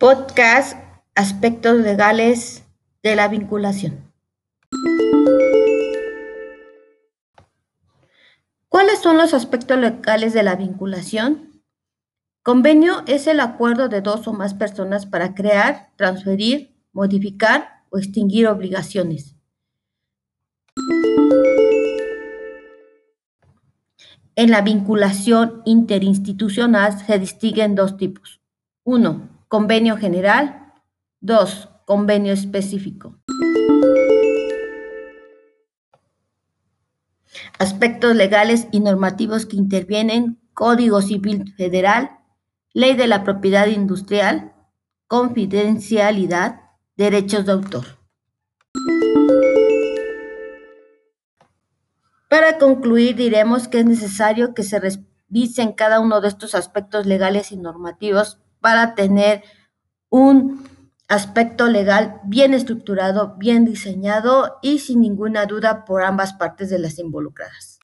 Podcast Aspectos legales de la vinculación. ¿Cuáles son los aspectos legales de la vinculación? Convenio es el acuerdo de dos o más personas para crear, transferir, modificar o extinguir obligaciones. En la vinculación interinstitucional se distinguen dos tipos. Uno, convenio general. Dos, convenio específico. Aspectos legales y normativos que intervienen, Código Civil Federal, Ley de la Propiedad Industrial, confidencialidad, derechos de autor. Para concluir, diremos que es necesario que se revisen cada uno de estos aspectos legales y normativos para tener un aspecto legal bien estructurado, bien diseñado y sin ninguna duda por ambas partes de las involucradas.